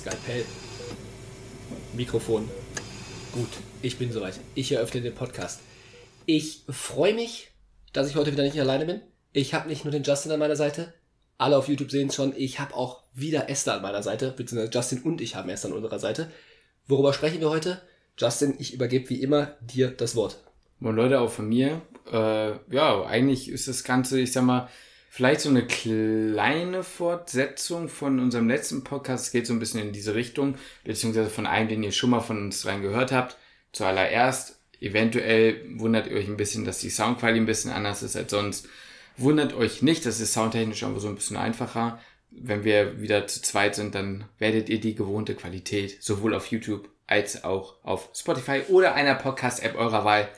Skalpell. Mikrofon. Gut, ich bin soweit. Ich eröffne den Podcast. Ich freue mich, dass ich heute wieder nicht alleine bin. Ich habe nicht nur den Justin an meiner Seite. Alle auf YouTube sehen es schon. Ich habe auch wieder Esther an meiner Seite, beziehungsweise Justin und ich haben Esther an unserer Seite. Worüber sprechen wir heute? Justin, ich übergebe wie immer dir das Wort. Moin Leute, auch von mir. Äh, ja, eigentlich ist das Ganze, ich sag mal, vielleicht so eine kleine Fortsetzung von unserem letzten Podcast. Es geht so ein bisschen in diese Richtung, beziehungsweise von einem, den ihr schon mal von uns rein gehört habt. Zuallererst, eventuell wundert ihr euch ein bisschen, dass die Soundqualität ein bisschen anders ist als sonst. Wundert euch nicht, das ist soundtechnisch einfach so ein bisschen einfacher. Wenn wir wieder zu zweit sind, dann werdet ihr die gewohnte Qualität sowohl auf YouTube als auch auf Spotify oder einer Podcast-App eurer Wahl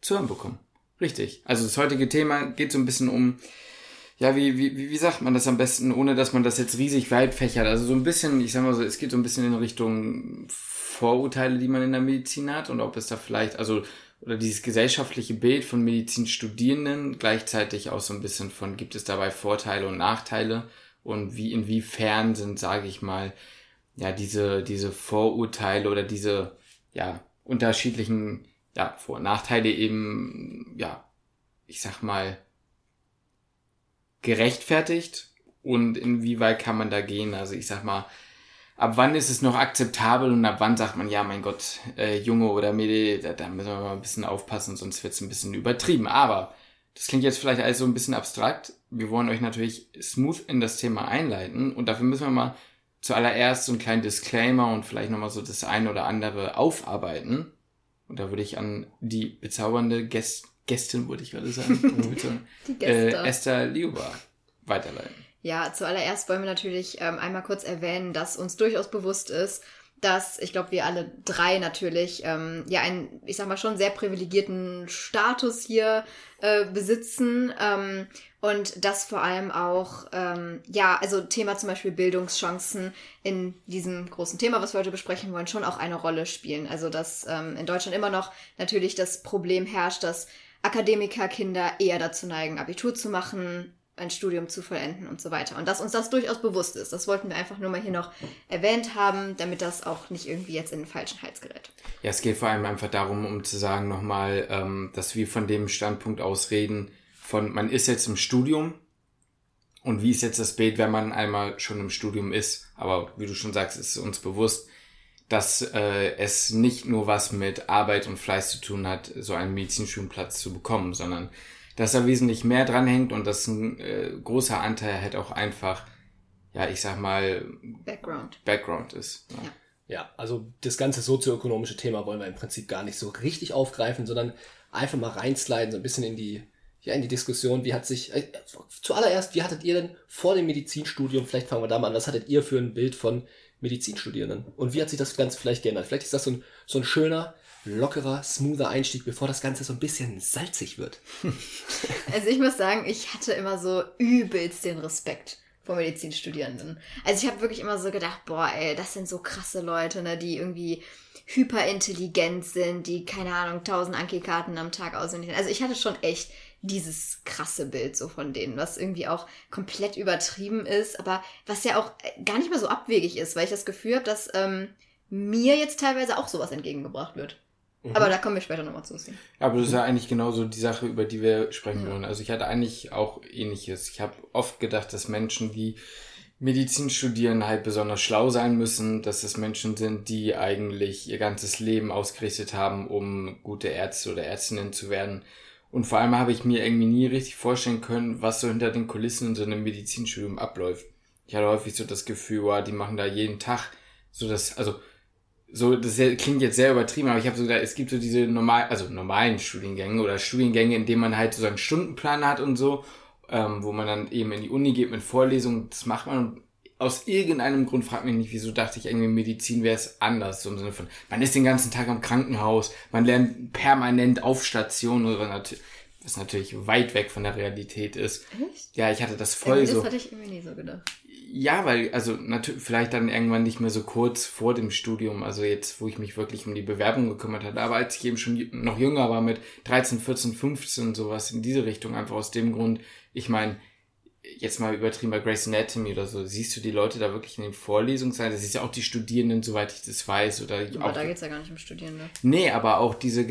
zu hören bekommen. Richtig. Also das heutige Thema geht so ein bisschen um, ja, wie, wie, wie sagt man das am besten, ohne dass man das jetzt riesig weit fächert. Also so ein bisschen, ich sag mal so, es geht so ein bisschen in Richtung Vorurteile, die man in der Medizin hat und ob es da vielleicht, also, oder dieses gesellschaftliche Bild von Medizinstudierenden, gleichzeitig auch so ein bisschen von, gibt es dabei Vorteile und Nachteile und wie, inwiefern sind, sage ich mal, ja, diese, diese Vorurteile oder diese, ja, unterschiedlichen, ja, Vor- und Nachteile eben, ja, ich sag mal, gerechtfertigt und inwieweit kann man da gehen? Also ich sag mal, ab wann ist es noch akzeptabel und ab wann sagt man, ja, mein Gott, äh, Junge oder Mädel, da, da müssen wir mal ein bisschen aufpassen, sonst wird es ein bisschen übertrieben. Aber das klingt jetzt vielleicht alles so ein bisschen abstrakt. Wir wollen euch natürlich smooth in das Thema einleiten und dafür müssen wir mal zuallererst so einen kleinen Disclaimer und vielleicht nochmal so das eine oder andere aufarbeiten. Und da würde ich an die bezaubernde Gäst Gästin, würde ich gerade sagen, die Gäste. äh, Esther Liuba weiterleiten. Ja, zuallererst wollen wir natürlich ähm, einmal kurz erwähnen, dass uns durchaus bewusst ist, dass ich glaube, wir alle drei natürlich ähm, ja einen, ich sag mal schon sehr privilegierten Status hier äh, besitzen ähm, und das vor allem auch ähm, ja also Thema zum Beispiel Bildungschancen in diesem großen Thema, was wir heute besprechen wollen, schon auch eine Rolle spielen. Also dass ähm, in Deutschland immer noch natürlich das Problem herrscht, dass Akademikerkinder eher dazu neigen, Abitur zu machen, ein Studium zu vollenden und so weiter. Und dass uns das durchaus bewusst ist. Das wollten wir einfach nur mal hier noch erwähnt haben, damit das auch nicht irgendwie jetzt in den falschen Hals gerät. Ja, es geht vor allem einfach darum, um zu sagen nochmal, ähm, dass wir von dem Standpunkt aus reden, von man ist jetzt im Studium und wie ist jetzt das Bild, wenn man einmal schon im Studium ist. Aber wie du schon sagst, ist uns bewusst, dass äh, es nicht nur was mit Arbeit und Fleiß zu tun hat, so einen Medizinstudienplatz zu bekommen, sondern dass da wesentlich mehr dranhängt und dass ein äh, großer Anteil halt auch einfach, ja, ich sag mal, Background, Background ist. Ja. ja. Ja, also das ganze sozioökonomische Thema wollen wir im Prinzip gar nicht so richtig aufgreifen, sondern einfach mal reinsliden, so ein bisschen in die, ja, in die Diskussion. Wie hat sich, äh, zuallererst, wie hattet ihr denn vor dem Medizinstudium, vielleicht fangen wir da mal an, was hattet ihr für ein Bild von Medizinstudierenden? Und wie hat sich das Ganze vielleicht geändert? Vielleicht ist das so ein, so ein schöner, lockerer, smoother Einstieg, bevor das Ganze so ein bisschen salzig wird. Also ich muss sagen, ich hatte immer so übelst den Respekt vor Medizinstudierenden. Also ich habe wirklich immer so gedacht, boah, ey, das sind so krasse Leute, ne, die irgendwie hyperintelligent sind, die, keine Ahnung, tausend Anki-Karten am Tag auswendig Also ich hatte schon echt dieses krasse Bild so von denen, was irgendwie auch komplett übertrieben ist, aber was ja auch gar nicht mehr so abwegig ist, weil ich das Gefühl habe, dass ähm, mir jetzt teilweise auch sowas entgegengebracht wird. Mhm. Aber da kommen wir später nochmal zu. Ja, aber das ist ja eigentlich genauso die Sache, über die wir sprechen ja. wollen. Also ich hatte eigentlich auch ähnliches. Ich habe oft gedacht, dass Menschen, die Medizin studieren, halt besonders schlau sein müssen, dass es Menschen sind, die eigentlich ihr ganzes Leben ausgerichtet haben, um gute Ärzte oder Ärztinnen zu werden. Und vor allem habe ich mir irgendwie nie richtig vorstellen können, was so hinter den Kulissen in so einem Medizinstudium abläuft. Ich hatte häufig so das Gefühl, wow, die machen da jeden Tag so das, also so, das klingt jetzt sehr übertrieben, aber ich habe so gedacht, es gibt so diese normal, also normalen Studiengänge oder Studiengänge, in denen man halt so einen Stundenplan hat und so, ähm, wo man dann eben in die Uni geht mit Vorlesungen, das macht man aus irgendeinem Grund fragt mich nicht, wieso dachte ich irgendwie Medizin wäre es anders, so im Sinne von, man ist den ganzen Tag am Krankenhaus, man lernt permanent auf Station oder was natürlich weit weg von der Realität ist. Echt? Ja, ich hatte das voll das so. Das hatte ich irgendwie nie so gedacht. Ja, weil, also natürlich vielleicht dann irgendwann nicht mehr so kurz vor dem Studium, also jetzt, wo ich mich wirklich um die Bewerbung gekümmert hatte, aber als ich eben schon noch jünger war, mit 13, 14, 15, sowas in diese Richtung, einfach aus dem Grund, ich meine, jetzt mal übertrieben bei Grace Anatomy oder so, siehst du die Leute da wirklich in den Vorlesungen sein? Das ist ja auch die Studierenden, soweit ich das weiß. Oder Aber auch, da geht's ja gar nicht um Studierende. Nee, aber auch diese,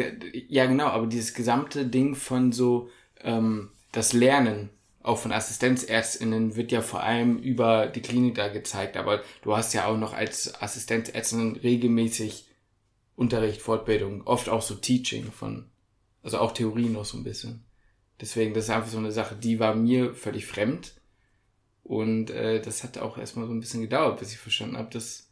ja genau, aber dieses gesamte Ding von so, ähm, das Lernen, auch von AssistenzärztInnen, wird ja vor allem über die Klinik da gezeigt, aber du hast ja auch noch als Assistenzärztin regelmäßig Unterricht, Fortbildung, oft auch so Teaching von, also auch Theorie noch so ein bisschen. Deswegen, das ist einfach so eine Sache, die war mir völlig fremd. Und äh, das hat auch erstmal so ein bisschen gedauert, bis ich verstanden habe, dass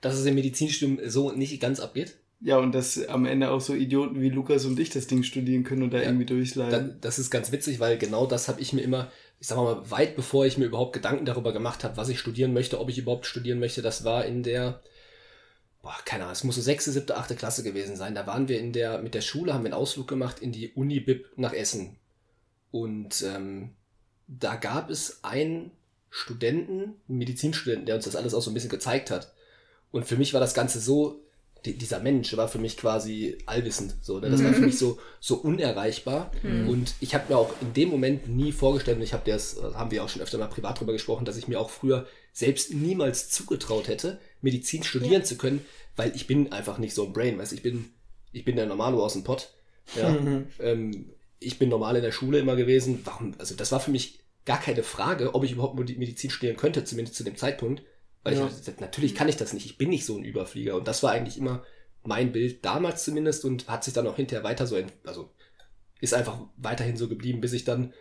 Dass es im Medizinstudium so nicht ganz abgeht. Ja, und dass am Ende auch so Idioten wie Lukas und ich das Ding studieren können und da irgendwie Da, durchleiden. das ist ganz witzig, weil genau das habe ich mir immer, ich sag mal, weit bevor ich mir überhaupt Gedanken darüber gemacht habe, was ich studieren möchte, ob ich überhaupt studieren möchte, das war in der, boah, keine Ahnung, es muss so sechste, siebte, achte Klasse gewesen sein. Da waren wir in der, mit der Schule, haben wir einen Ausflug gemacht in die Uni-Bib nach Essen. Und ähm, da gab es einen Studenten, einen Medizinstudenten, der uns das alles auch so ein bisschen gezeigt hat. Und für mich war das Ganze so, die, dieser Mensch war für mich quasi allwissend. So, ne? Das war für mich so, so unerreichbar. Und ich habe mir auch in dem Moment nie vorgestellt, und ich habe das, äh, haben wir auch schon öfter mal privat drüber gesprochen, dass ich mir auch früher selbst niemals zugetraut hätte, Medizin studieren zu können, weil ich bin einfach nicht so ein Brain, weißt du, ich bin, ich bin der Normalo aus dem Pott. Ja. ähm, ich bin normal in der Schule immer gewesen. Warum? Also das war für mich gar keine Frage, ob ich überhaupt Medi- Medizin studieren könnte, zumindest zu dem Zeitpunkt. Weil Ja. ich natürlich kann ich das nicht. Ich bin nicht so ein Überflieger. Und das war eigentlich immer mein Bild damals zumindest und hat sich dann auch hinterher weiter so, also ist einfach weiterhin so geblieben, bis ich dann,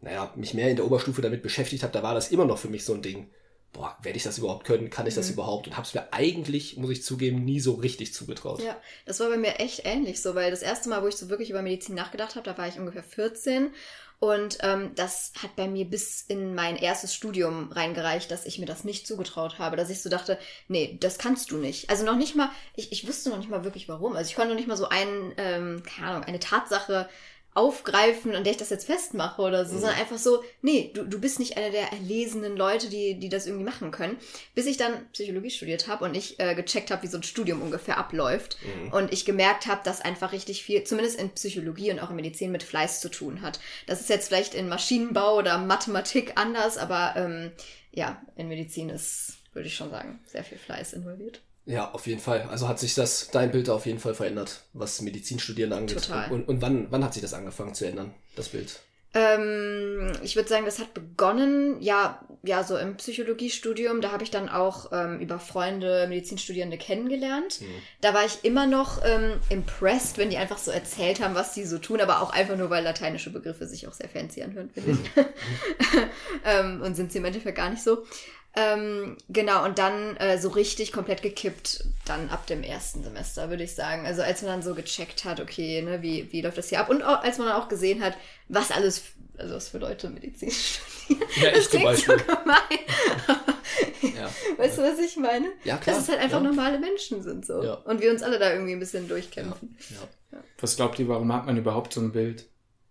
naja, mich mehr in der Oberstufe damit beschäftigt habe. Da war das immer noch für mich so ein Ding. Boah, werde ich das überhaupt können? Kann ich das überhaupt? Und habe es mir eigentlich, muss ich zugeben, nie so richtig zugetraut. Ja, das war bei mir echt ähnlich so, weil das erste Mal, wo ich so wirklich über Medizin nachgedacht habe, da war ich ungefähr 14 und ähm, das hat bei mir bis in mein erstes Studium reingereicht, dass ich mir das nicht zugetraut habe, dass ich so dachte, nee, das kannst du nicht. Also noch nicht mal, ich, ich wusste noch nicht mal wirklich warum. Also ich konnte noch nicht mal so einen, ähm, keine Ahnung, eine Tatsache aufgreifen, an der ich das jetzt festmache oder so, sondern einfach so, nee, du, du bist nicht einer der erlesenen Leute, die, die das irgendwie machen können. Bis ich dann Psychologie studiert habe und ich äh, gecheckt habe, wie so ein Studium ungefähr abläuft. Und ich gemerkt habe, dass einfach richtig viel, zumindest in Psychologie und auch in Medizin, mit Fleiß zu tun hat. Das ist jetzt vielleicht in Maschinenbau oder Mathematik anders, aber ähm, ja, in Medizin ist, würde ich schon sagen, sehr viel Fleiß involviert. Ja, auf jeden Fall. Also hat sich das, dein Bild auf jeden Fall verändert, was Medizinstudierende angeht. Total. Und, und wann, wann hat sich das angefangen zu ändern, das Bild? Ähm, ich würde sagen, das hat begonnen, ja, ja, so im Psychologiestudium. Da habe ich dann auch ähm, über Freunde, Medizinstudierende kennengelernt. Da war ich immer noch ähm, impressed, wenn die einfach so erzählt haben, was die so tun, aber auch einfach nur, weil lateinische Begriffe sich auch sehr fancy anhören, finde ich. ähm, und sind sie im Endeffekt gar nicht so. Ähm, genau, und dann äh, so richtig komplett gekippt, dann ab dem ersten Semester, würde ich sagen. Also als man dann so gecheckt hat, okay, ne, wie, wie läuft das hier ab? Und auch, als man dann auch gesehen hat, was alles, also was für Leute Medizin studieren. Ja, das ich klingt Beispiel. so gemein. Ja. Weißt du, was ich meine? Ja, klar. Dass es halt einfach ja. normale Menschen sind so. Ja. Und wir uns alle da irgendwie ein bisschen durchkämpfen. Ja. Was glaubt ihr, warum hat man überhaupt so ein Bild?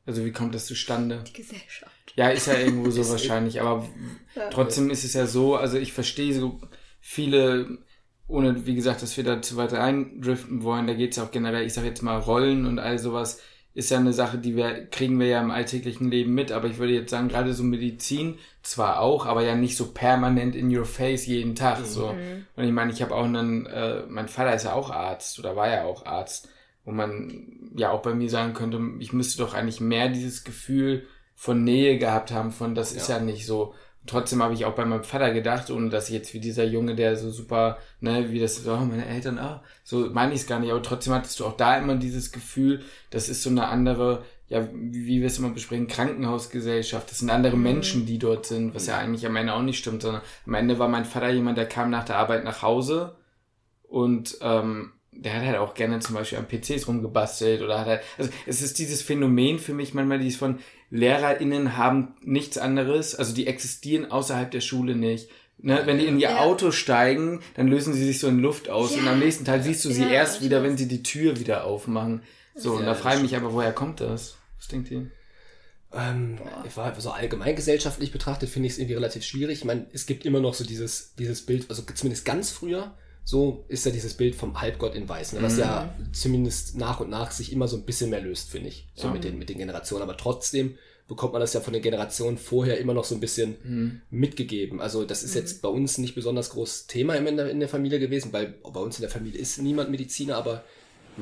Also wie kommt das zustande? Die Gesellschaft. Ja, ist ja irgendwo so wahrscheinlich, aber Ja. trotzdem ist es ja so, also ich verstehe so viele, ohne wie gesagt, dass wir da zu weit reindriften wollen, da geht es ja auch generell, ich sag jetzt mal, Rollen und all sowas, ist ja eine Sache, die wir, kriegen wir ja im alltäglichen Leben mit, aber ich würde jetzt sagen, gerade so Medizin zwar auch, aber ja nicht so permanent in your face jeden Tag, so. Und ich meine, ich habe auch einen, äh, mein Vater ist ja auch Arzt oder war ja auch Arzt, wo man ja auch bei mir sagen könnte, ich müsste doch eigentlich mehr dieses Gefühl von Nähe gehabt haben, von das ist Ja. ja nicht so. Trotzdem habe ich auch bei meinem Vater gedacht, ohne dass ich jetzt wie dieser Junge, der so super, ne, wie das, oh, meine Eltern, ah, so meine ich es gar nicht, aber trotzdem hattest du auch da immer dieses Gefühl, das ist so eine andere, ja, wie, wie wir es immer besprechen, Krankenhausgesellschaft, das sind andere Menschen, die dort sind, was ja eigentlich am Ende auch nicht stimmt, sondern am Ende war mein Vater jemand, der kam nach der Arbeit nach Hause und ähm, der hat halt auch gerne zum Beispiel an PCs rumgebastelt oder hat halt, also es ist dieses Phänomen für mich manchmal, dieses von LehrerInnen haben nichts anderes, also die existieren außerhalb der Schule nicht. Ne, wenn die in ihr Ja. Auto steigen, dann lösen sie sich so in Luft aus Ja. und am nächsten Tag siehst du sie Ja, erst wieder, wenn sie die Tür wieder aufmachen. So, und da frage ich mich aber, woher kommt das? Was denkt ihr? Ähm, ich war so allgemeingesellschaftlich betrachtet, finde ich es irgendwie relativ schwierig. Ich meine, es gibt immer noch so dieses, dieses Bild, also zumindest ganz früher, so ist ja dieses Bild vom Halbgott in Weiß, ne, was ja zumindest nach und nach sich immer so ein bisschen mehr löst, finde ich, so Ja. mit, den, mit den Generationen. Aber trotzdem bekommt man das ja von den Generationen vorher immer noch so ein bisschen Mhm. mitgegeben. Also das ist jetzt bei uns nicht besonders großes Thema in der, in der Familie gewesen, weil bei uns in der Familie ist niemand Mediziner, aber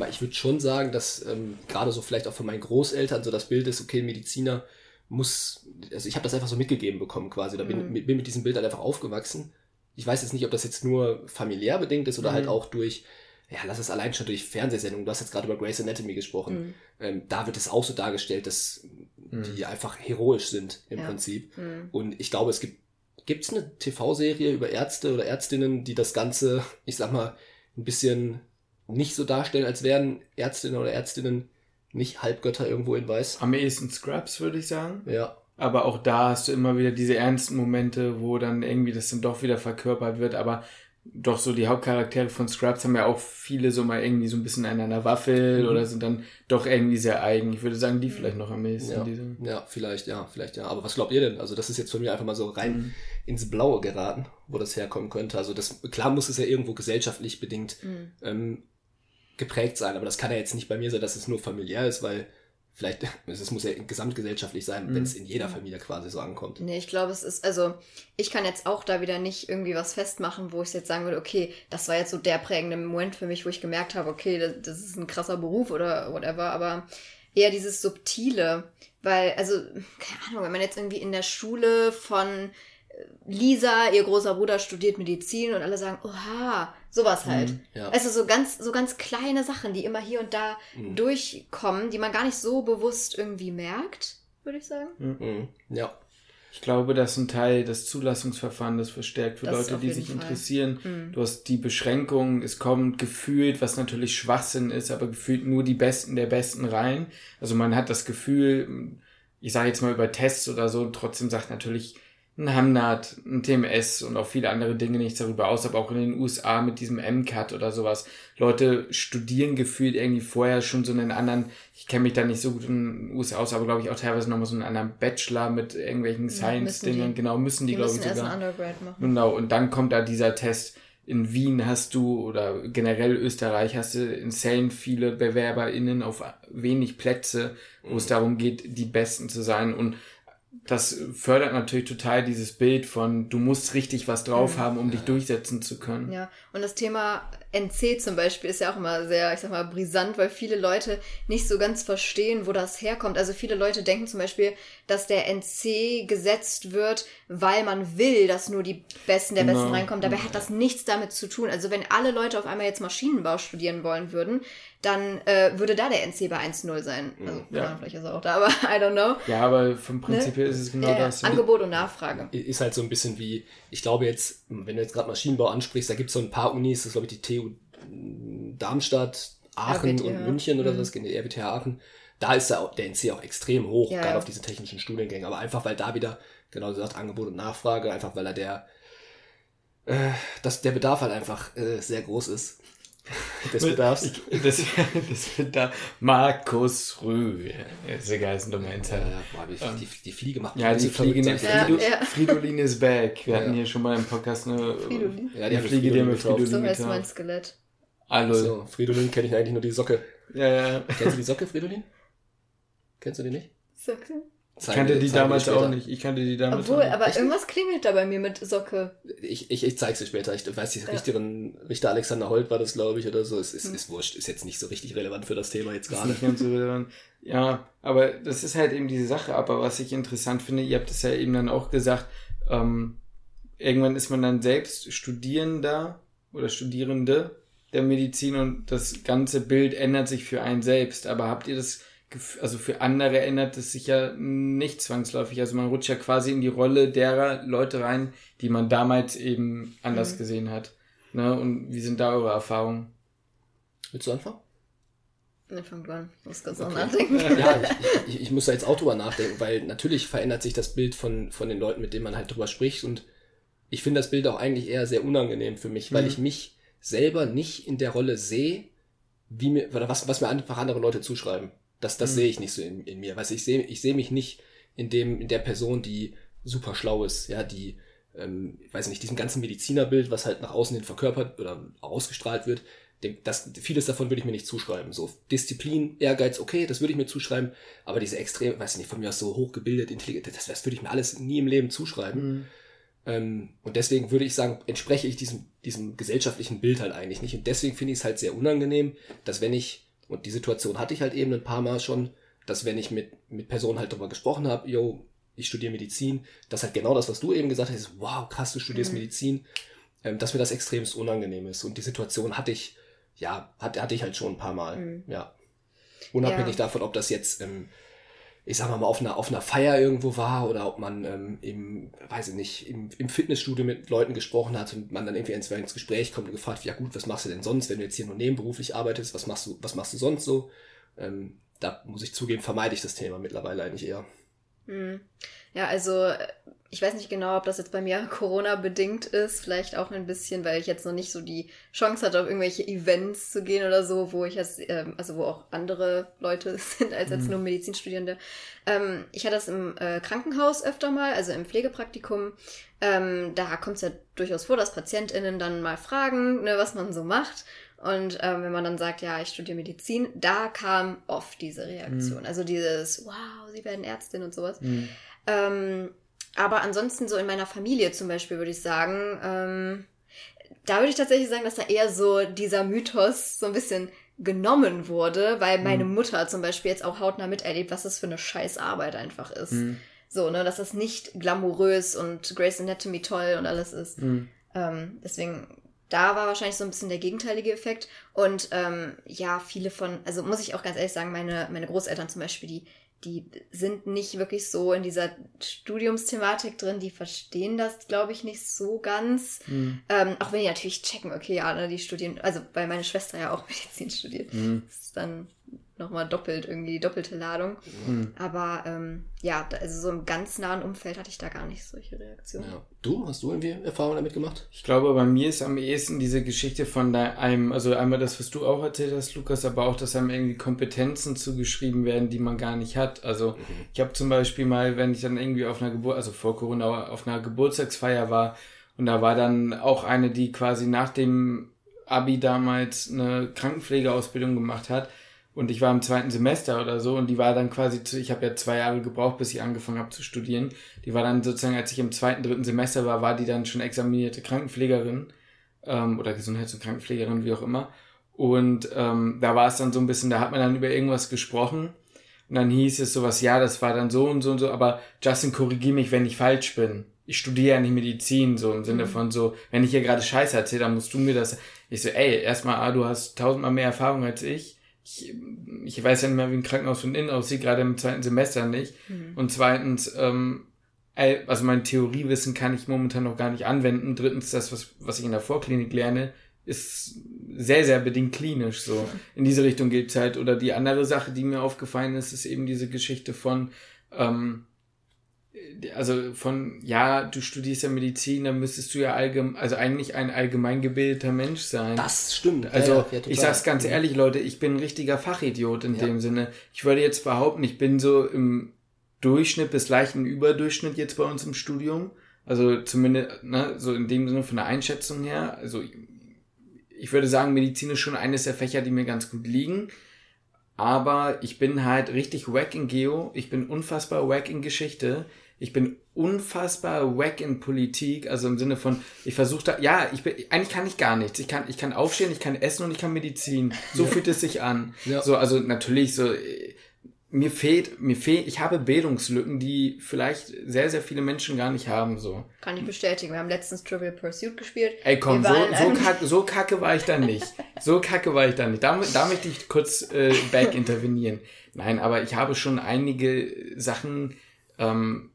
ich würde schon sagen, dass ähm, gerade so vielleicht auch von meinen Großeltern so das Bild ist, okay, Mediziner muss, also ich habe das einfach so mitgegeben bekommen quasi, da bin, Mhm. bin mit diesem Bild halt einfach aufgewachsen. Ich weiß jetzt nicht, ob das jetzt nur familiär bedingt ist oder Mhm. halt auch durch, ja, lass es allein schon durch Fernsehsendungen, du hast jetzt gerade über Grey's Anatomy gesprochen, Mhm. ähm, da wird es auch so dargestellt, dass Mhm. die einfach heroisch sind im Ja. Prinzip. Mhm. Und ich glaube, es gibt gibt es eine TV-Serie über Ärzte oder Ärztinnen, die das Ganze, ich sag mal, ein bisschen nicht so darstellen, als wären Ärztinnen oder Ärztinnen nicht Halbgötter irgendwo in Weiß. Am ehesten Scrubs, würde ich sagen. Ja, Aber auch da hast du immer wieder diese ernsten Momente, wo dann irgendwie das dann doch wieder verkörpert wird. Aber doch so die Hauptcharaktere von Scrubs haben ja auch viele so mal irgendwie so ein bisschen an einer Waffel Mhm. oder sind dann doch irgendwie sehr eigen. Ich würde sagen, die vielleicht noch am ehesten. ja, ja, vielleicht, ja, vielleicht, ja. Aber was glaubt ihr denn? Also, das ist jetzt von mir einfach mal so rein Mhm. ins Blaue geraten, wo das herkommen könnte. Also, das, klar muss es ja irgendwo gesellschaftlich bedingt Mhm. ähm, geprägt sein, aber das kann ja jetzt nicht bei mir sein, dass es nur familiär ist, weil vielleicht, es muss ja gesamtgesellschaftlich sein, Mhm. wenn es in jeder Familie quasi so ankommt. Nee, ich glaube, es ist, also, ich kann jetzt auch da wieder nicht irgendwie was festmachen, wo ich jetzt sagen würde, okay, das war jetzt so der prägende Moment für mich, wo ich gemerkt habe, okay, das, das ist ein krasser Beruf oder whatever, aber eher dieses Subtile, weil, also, keine Ahnung, wenn man jetzt irgendwie in der Schule von Lisa, ihr großer Bruder studiert Medizin und alle sagen, oha, sowas halt. Mhm. Ja. Also so ganz, so ganz kleine Sachen, die immer hier und da Mhm. durchkommen, die man gar nicht so bewusst irgendwie merkt, würde ich sagen. Mhm. Ja. Ich glaube, dass ein Teil des Zulassungsverfahrens verstärkt für Das Leute, die sich Fall. interessieren. Mhm. Du hast die Beschränkung, es kommt gefühlt, was natürlich Schwachsinn ist, aber gefühlt nur die Besten der Besten rein. Also man hat das Gefühl, ich sage jetzt mal über Tests oder so, trotzdem sagt natürlich ein Hamnat, ein TMS und auch viele andere Dinge nichts darüber aus, aber auch in den USA mit diesem MCAT oder sowas. Leute studieren gefühlt irgendwie vorher schon so einen anderen, ich kenne mich da nicht so gut in den USA aus, aber glaube ich auch teilweise nochmal so einen anderen Bachelor mit irgendwelchen Science-Dingen, genau, müssen die, Die glaube ich, sogar. ein Undergrad machen. Genau, und dann kommt da dieser Test. In Wien hast du, oder generell Österreich, hast du insane viele BewerberInnen auf wenig Plätze, wo es darum geht, die Besten zu sein. Und das fördert natürlich total dieses Bild von, du musst richtig was drauf Mhm. haben, um dich durchsetzen zu können. Ja, und das Thema NC zum Beispiel ist ja auch immer sehr, ich sag mal, brisant, weil viele Leute nicht so ganz verstehen, wo das herkommt. Also viele Leute denken zum Beispiel, dass der NC gesetzt wird, weil man will, dass nur die Besten der Besten Genau. reinkommen. Dabei hat das nichts damit zu tun. Also wenn alle Leute auf einmal jetzt Maschinenbau studieren wollen würden, dann äh, würde da der NC bei 1-0 sein. Also, Mhm. Ja. ja. vielleicht ist er auch da, aber I don't know. Ja, aber vom Prinzip her ist es genau Äh, das. Angebot und Nachfrage. Ist halt so ein bisschen wie, ich glaube jetzt, wenn du jetzt gerade Maschinenbau ansprichst, da gibt es so ein paar Unis, das ist glaube ich die TU Darmstadt, Aachen RWTH. und München oder Mhm. so, das geht in die RWTH Aachen. Da ist der, NC auch extrem hoch, Ja, gerade ja. auf diese technischen Studiengänge. Aber einfach, weil da wieder, genau gesagt, Angebot und Nachfrage, einfach weil da der, äh, dass der Bedarf halt einfach äh, sehr groß ist. Des Bedarfs. Ich, das, das wird da Markus Rüh. Ist egal, ist ein domain Ja, ja, boah, die, die, die Fliege macht Ja, die Fliege, ne, Ja, dir. Frido, ja. Fridolin is back. Wir hatten Ja. hier schon mal im Podcast eine, Fridolin? Ja, die haben Fliege, die haben wir. Fridolin So heißt mein. Skelett. Hallo. So, Fridolin kenne ich eigentlich nur die Socke. Ja, ja. Kennst du die Socke, Fridolin? Kennst du die nicht? Socke? Ich kannte die damals auch nicht. Ich kannte die damals Obwohl, auch nicht. aber Echt? irgendwas klingelt da bei mir mit Socke. Ich, ich, ich zeig's dir später. Ich weiß, die Ja. Richterin, Richter Alexander Holt war das, glaube ich, oder so. Es ist, Hm. ist wurscht, ist jetzt nicht so richtig relevant für das Thema jetzt Das ist gerade. nicht ganz so relevant. Ja, aber das ist halt eben diese Sache. Aber was ich interessant finde, ihr habt es ja eben dann auch gesagt, ähm, irgendwann ist man dann selbst Studierender oder Studierende der Medizin und das ganze Bild ändert sich für einen selbst. Aber habt ihr das Gefühl, also für andere ändert es sich ja nicht zwangsläufig. Also man rutscht ja quasi in die Rolle derer Leute rein, die man damals eben anders Mhm. gesehen hat. Ne? Und wie sind da eure Erfahrungen? Willst du anfangen? Ne, fang du an. Ich muss ganz Okay. nachdenken. ja, ich, ich, ich muss da jetzt auch drüber nachdenken, weil natürlich verändert sich das Bild von, von den Leuten, mit denen man halt drüber spricht. Und ich finde das Bild auch eigentlich eher sehr unangenehm für mich, weil Mhm. ich mich selber nicht in der Rolle sehe, wie mir, oder was, was mir einfach andere Leute zuschreiben. Das, das Mhm. sehe ich nicht so in, in mir. Weißt, ich sehe ich sehe mich nicht in dem, in der Person, die super schlau ist, ja, die, ähm, ich weiß nicht, diesem ganzen Medizinerbild, was halt nach außen hin verkörpert oder ausgestrahlt wird, dem, das, vieles davon würde ich mir nicht zuschreiben. So Disziplin, Ehrgeiz, okay, das würde ich mir zuschreiben, aber diese extrem, weiß ich nicht, von mir aus so hochgebildet, intelligent, das, das würde ich mir alles nie im Leben zuschreiben. Mhm. Ähm, und deswegen würde ich sagen, entspreche ich diesem, diesem gesellschaftlichen Bild halt eigentlich nicht. Und deswegen finde ich es halt sehr unangenehm, dass wenn ich, und die Situation hatte ich halt eben ein paar Mal schon, dass wenn ich mit, mit Personen halt darüber gesprochen habe, yo, ich studiere Medizin, dass halt genau das, was du eben gesagt hast, wow, krass, du studierst mhm. Medizin, ähm, dass mir das extremst unangenehm ist. Und die Situation hatte ich, ja, hatte, hatte ich halt schon ein paar Mal, mhm. ja. Unabhängig ja. davon, ob das jetzt, ähm, ich sag mal, auf einer, auf einer Feier irgendwo war oder ob man ähm, im, weiß ich nicht, im, im Fitnessstudio mit Leuten gesprochen hat und man dann irgendwie ins, Gespräch kommt und gefragt, ja gut, was machst du denn sonst, wenn du jetzt hier nur nebenberuflich arbeitest, was machst du, was machst du sonst so? Ähm, da muss ich zugeben, vermeide ich das Thema mittlerweile eigentlich eher. Mhm. Ja, also ich weiß nicht genau, ob das jetzt bei mir Corona-bedingt ist. Vielleicht auch ein bisschen, weil ich jetzt noch nicht so die Chance hatte, auf irgendwelche Events zu gehen oder so, wo ich jetzt, ähm, also wo auch andere Leute sind als jetzt mhm. nur Medizinstudierende. Ähm, ich hatte das im äh, Krankenhaus öfter mal, also im Pflegepraktikum. Ähm, da kommt es ja durchaus vor, dass PatientInnen dann mal fragen, ne, was man so macht. Und ähm, wenn man dann sagt, ja, ich studiere Medizin, da kam oft diese Reaktion. Mhm. Also dieses, wow, sie werden Ärztin und sowas. Mhm. Ähm, aber ansonsten so in meiner Familie zum Beispiel würde ich sagen, ähm, da würde ich tatsächlich sagen, dass da eher so dieser Mythos so ein bisschen genommen wurde, weil meine mhm. Mutter zum Beispiel jetzt auch hautnah miterlebt, was das für eine scheiß Arbeit einfach ist. Mhm. So, ne, dass das nicht glamourös und Grace Anatomy toll und alles ist. Mhm. Ähm, deswegen da war wahrscheinlich so ein bisschen der gegenteilige Effekt. Und ähm, ja, viele von, also muss ich auch ganz ehrlich sagen, meine, meine Großeltern zum Beispiel, die, die sind nicht wirklich so in dieser Studiumsthematik drin, die verstehen das, glaube ich, nicht so ganz. Mhm. Ähm, auch wenn die natürlich checken, okay, ja, ne, die studieren, also weil meine Schwester ja auch Medizin studiert. Mhm. Ist dann nochmal doppelt, irgendwie doppelte Ladung. Mhm. Aber ähm, ja, also so im ganz nahen Umfeld hatte ich da gar nicht solche Reaktionen. Ja. Du, hast du irgendwie Erfahrungen damit gemacht? Ich glaube, bei mir ist am ehesten diese Geschichte von einem, also einmal das, was du auch erzählt hast, Lukas, aber auch, dass einem irgendwie Kompetenzen zugeschrieben werden, die man gar nicht hat. Also mhm. ich habe zum Beispiel mal, wenn ich dann irgendwie auf einer Geburt, also vor Corona auf einer Geburtstagsfeier war und da war dann auch eine, die quasi nach dem Abi damals eine Krankenpflegeausbildung gemacht hat und ich war im zweiten Semester oder so und die war dann quasi zu, ich habe ja zwei Jahre gebraucht, bis ich angefangen habe zu studieren. Die war dann sozusagen, als ich im zweiten, dritten Semester war, war die dann schon examinierte Krankenpflegerin ähm, oder Gesundheits- und Krankenpflegerin, wie auch immer. Und ähm, da war es dann so ein bisschen, da hat man dann über irgendwas gesprochen und dann hieß es sowas, ja, das war dann so und so und so, aber Justin, korrigier mich, wenn ich falsch bin. Ich studiere ja nicht Medizin, so im Sinne mhm. von so, wenn ich hier gerade Scheiße erzähle, dann musst du mir das. Ich so, ey, erstmal, ah, du hast tausendmal mehr Erfahrung als ich ich, ich weiß ja nicht mehr, wie ein Krankenhaus von innen aussieht, gerade im zweiten Semester nicht. Mhm. Und zweitens, ähm, also mein Theoriewissen kann ich momentan noch gar nicht anwenden. Drittens, das, was, was ich in der Vorklinik lerne, ist sehr, sehr bedingt klinisch so. In diese Richtung geht's halt. Oder die andere Sache, die mir aufgefallen ist, ist eben diese Geschichte von, ähm, also von, ja, du studierst ja Medizin, dann müsstest du ja allgemein, also eigentlich ein allgemein gebildeter Mensch sein. Das stimmt. Also, ja, ja, ich sag's ganz ehrlich, Leute, ich bin ein richtiger Fachidiot in ja. dem Sinne. Ich würde jetzt behaupten, ich bin so im Durchschnitt bis leichten Überdurchschnitt jetzt bei uns im Studium. Also zumindest, ne, so in dem Sinne von der Einschätzung her. Also ich würde sagen, Medizin ist schon eines der Fächer, die mir ganz gut liegen. Aber ich bin halt richtig wack in Geo. Ich bin unfassbar wack in Geschichte ich bin unfassbar wack in Politik, also im Sinne von, ich versuche da, ja, ich bin, eigentlich kann ich gar nichts. Ich kann, ich kann aufstehen, ich kann essen und ich kann Medizin. So ja. fühlt es sich an. Ja. So, also natürlich so, mir fehlt, mir fehlt, ich habe Bildungslücken, die vielleicht sehr, sehr viele Menschen gar nicht haben, so. Kann ich bestätigen. Wir haben letztens Trivial Pursuit gespielt. Ey, komm, so, so, kacke, so kacke war ich da nicht. So kacke war ich da nicht. Da, da möchte ich kurz äh, back intervenieren. Nein, aber ich habe schon einige Sachen, ähm,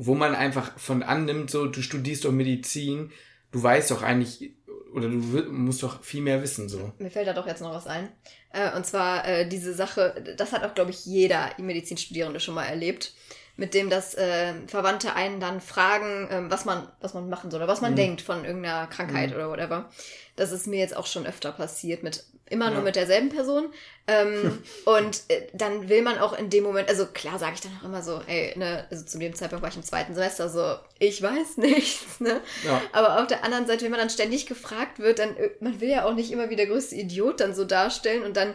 wo man einfach von annimmt, so, du studierst doch Medizin, du weißt doch eigentlich, oder du musst doch viel mehr wissen, so. Mir fällt da doch jetzt noch was ein. Äh, und zwar äh, diese Sache, das hat auch, glaube ich, jeder Medizinstudierende schon mal erlebt. Mit dem das äh, Verwandte einen dann fragen, ähm, was man, was man machen soll oder was man Mhm. denkt von irgendeiner Krankheit Mhm. oder whatever. Das ist mir jetzt auch schon öfter passiert mit immer nur Ja. mit derselben Person. Ähm, und äh, dann will man auch in dem Moment, also klar sage ich dann auch immer so, ey, ne, also zu dem Zeitpunkt war ich im zweiten Semester so, ich weiß nichts, ne? Ja. Aber auf der anderen Seite, wenn man dann ständig gefragt wird, dann, äh, man will ja auch nicht immer wie der größte Idiot dann so darstellen und dann, da-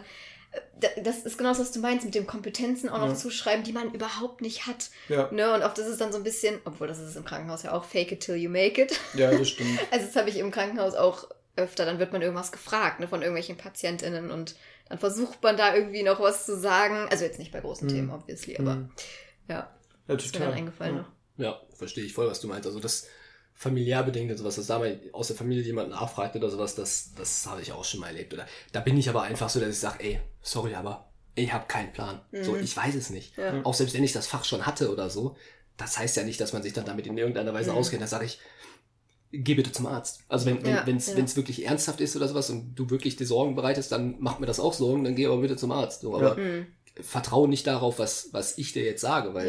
das ist genau das, was du meinst, mit dem Kompetenzen auch noch Ja. zuschreiben, die man überhaupt nicht hat. Ja, Ne? Und oft ist es dann so ein bisschen, obwohl das ist im Krankenhaus ja auch fake it till you make it. ja, das stimmt. Also das habe ich im Krankenhaus auch öfter, dann wird man irgendwas gefragt, ne, von irgendwelchen PatientInnen und dann versucht man da irgendwie noch was zu sagen. Also jetzt nicht bei großen Hm. Themen, obviously, aber Hm. ja, Ja, ist mir dann eingefallen Ja. noch. Ja, verstehe ich voll, was du meinst. Also das familiär bedingt und sowas, dass da mal aus der Familie jemand nachfragt oder sowas, das, das habe ich auch schon mal erlebt. Oder da bin ich aber einfach so, dass ich sage, ey, sorry, aber ich habe keinen Plan. So, Mhm. ich weiß es nicht. Ja. Auch selbst wenn ich das Fach schon hatte oder so, das heißt ja nicht, dass man sich dann damit in irgendeiner Weise Mhm. auskennt. Da sage ich, geh bitte zum Arzt. Also wenn wenn Ja, wenn's, ja. wenn's wirklich ernsthaft ist oder sowas und du wirklich dir Sorgen bereitest, dann macht mir das auch Sorgen, dann geh aber bitte zum Arzt. So, aber Mhm. vertraue nicht darauf, was, was ich dir jetzt sage, weil.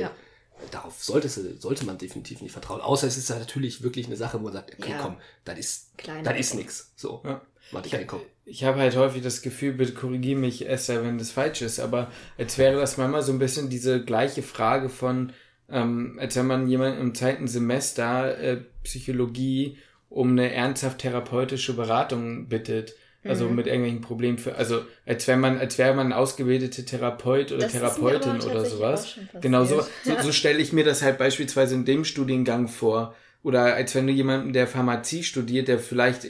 Darauf sollte, sollte man definitiv nicht vertrauen. Außer es ist ja natürlich wirklich eine Sache, wo man sagt, okay, Ja. komm, das ist, das ist nix. So, Ja. warte ich Kopf. Ich habe halt häufig das Gefühl, bitte korrigiere mich, Esther, wenn das falsch ist, aber als wäre das manchmal so ein bisschen diese gleiche Frage von, ähm, als wenn man jemanden im zweiten Semester äh, Psychologie um eine ernsthaft therapeutische Beratung bittet. Also Mhm. mit irgendwelchen Problemen für, also als wenn man, als wäre man ein ausgebildeter Therapeut oder Das Therapeutin oder sowas. Genau so, so, so stelle ich mir das halt beispielsweise in dem Studiengang vor. Oder als wenn du jemanden, der Pharmazie studiert, der vielleicht,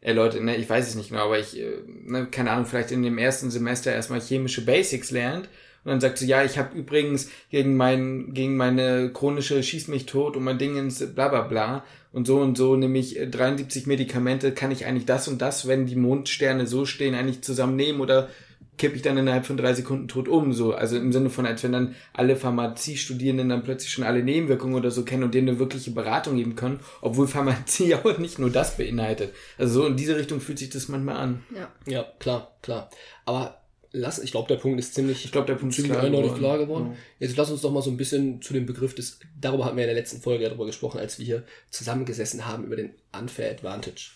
äh, Leute, ne, ich weiß es nicht genau, aber ich, äh, ne, keine Ahnung, vielleicht in dem ersten Semester erstmal chemische Basics lernt und dann sagt so, ja, ich habe übrigens gegen mein, gegen meine chronische Schieß mich tot und mein Ding ins bla bla bla und so und so nämlich äh, 73 Medikamente, kann ich eigentlich das und das, wenn die Mondsterne so stehen, eigentlich zusammennehmen oder kippe ich dann innerhalb von drei Sekunden tot um, so. Also im Sinne von, als wenn dann alle Pharmaziestudierenden dann plötzlich schon alle Nebenwirkungen oder so kennen und denen eine wirkliche Beratung geben können, obwohl Pharmazie ja auch nicht nur das beinhaltet. Also so in diese Richtung fühlt sich das manchmal an. Ja. Ja, klar, klar. Aber lass, ich glaube, der Punkt ist ziemlich, Ich glaube, der Punkt ist ziemlich klar eindeutig geworden. klar geworden. Jetzt lass uns doch mal so ein bisschen zu dem Begriff des, darüber hatten wir in der letzten Folge ja darüber gesprochen, als wir hier zusammengesessen haben über den Unfair Advantage.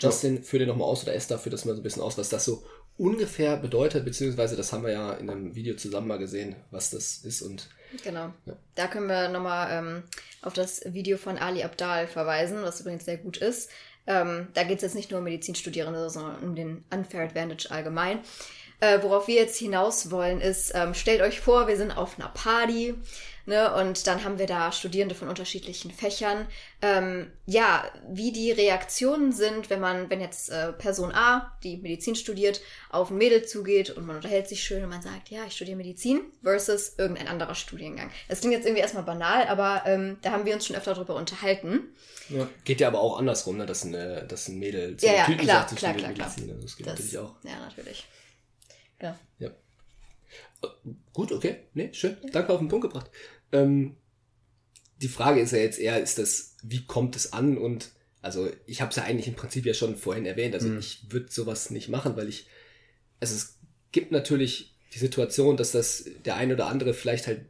Justin, führ dir nochmal aus oder Esther, führ das mal so ein bisschen aus, was das so ungefähr bedeutet, beziehungsweise das haben wir ja in einem Video zusammen mal gesehen, was das ist und Genau. Ja. Da können wir nochmal ähm, auf das Video von Ali Abdal verweisen, was übrigens sehr gut ist. Ähm, da geht es jetzt nicht nur um Medizinstudierende, sondern um den Unfair Advantage allgemein. Äh, worauf wir jetzt hinaus wollen, ist, ähm, stellt euch vor, wir sind auf einer Party, ne, und dann haben wir da Studierende von unterschiedlichen Fächern. Ähm, ja, wie die Reaktionen sind, wenn man, wenn jetzt äh, Person A, die Medizin studiert, auf ein Mädel zugeht und man unterhält sich schön und man sagt, ja, ich studiere Medizin versus irgendein anderer Studiengang. Das klingt jetzt irgendwie erstmal banal, aber ähm, da haben wir uns schon öfter drüber unterhalten. Ja. geht ja aber auch andersrum, ne, dass, eine, dass ein Mädel Ja, ja, Typen klar, sagt, klar, klar, klar. Medizin, ne, Das geht Das, natürlich auch. Ja, natürlich. Ja. Gut, okay. Nee, schön. Danke auf den Punkt gebracht. Ähm, die Frage ist ja jetzt eher, ist das, wie kommt es an? Und also ich habe es ja eigentlich im Prinzip ja schon vorhin erwähnt. Also Mhm. ich würde sowas nicht machen, weil ich, also es gibt natürlich die Situation, dass das der eine oder andere vielleicht halt,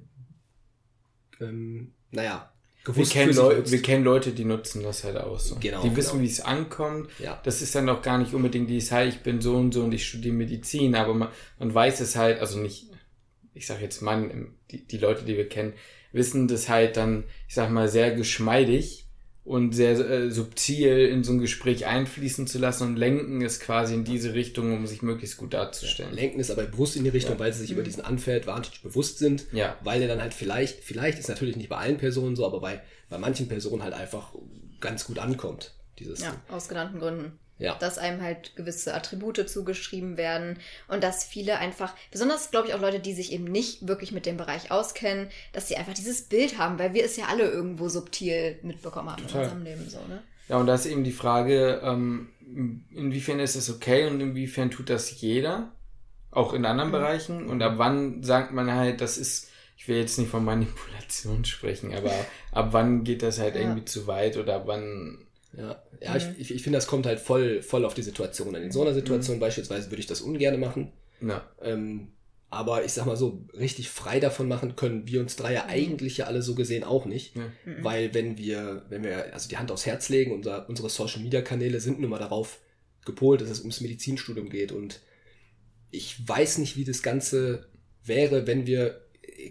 ähm, naja, Wir gewusst kennen, für sich Leu nutzt. wir kennen Leute, die nutzen das halt aus. So. Genau, Die wissen, genau. wie es ankommt. Ja. Das ist dann auch gar nicht unbedingt dieses, hi, ich bin so und so und ich studiere Medizin, aber man, man weiß es halt, also nicht, ich sag jetzt man, die, die Leute, die wir kennen, wissen das halt dann, ich sag mal, sehr geschmeidig und sehr äh, subtil in so ein Gespräch einfließen zu lassen und lenken es quasi in diese Richtung, um sich möglichst gut darzustellen. Lenken ist aber bewusst in die Richtung, Ja. weil sie sich Mhm. über diesen Unfair Advantage bewusst sind. Ja. weil er dann halt vielleicht, vielleicht ist natürlich nicht bei allen Personen so, aber bei, bei manchen Personen halt einfach ganz gut ankommt. Dieses Ja, aus genannten Gründen. Ja. Dass einem halt gewisse Attribute zugeschrieben werden und dass viele einfach, besonders glaube ich auch Leute, die sich eben nicht wirklich mit dem Bereich auskennen, dass sie einfach dieses Bild haben, weil wir es ja alle irgendwo subtil mitbekommen haben Total. in unserem Leben so, ne? Ja, und da ist eben die Frage, ähm, inwiefern ist das okay und inwiefern tut das jeder, auch in anderen Mhm. Bereichen und ab wann sagt man halt, das ist, ich will jetzt nicht von Manipulation sprechen, aber ab wann geht das halt Ja. irgendwie zu weit oder ab wann, Ja, ja Mhm. ich, ich, ich finde, das kommt halt voll, voll auf die Situation an. In so einer Situation beispielsweise würde ich das ungern machen. ja, Ähm, Aber ich sag mal so, richtig frei davon machen können wir uns drei ja Mhm. eigentlich ja alle so gesehen auch nicht. Ja. Mhm. Weil wenn wir, wenn wir also die Hand aufs Herz legen, unser, unsere Social Media Kanäle sind nun mal darauf gepolt, dass es ums Medizinstudium geht. Und ich weiß nicht, wie das Ganze wäre, wenn wir,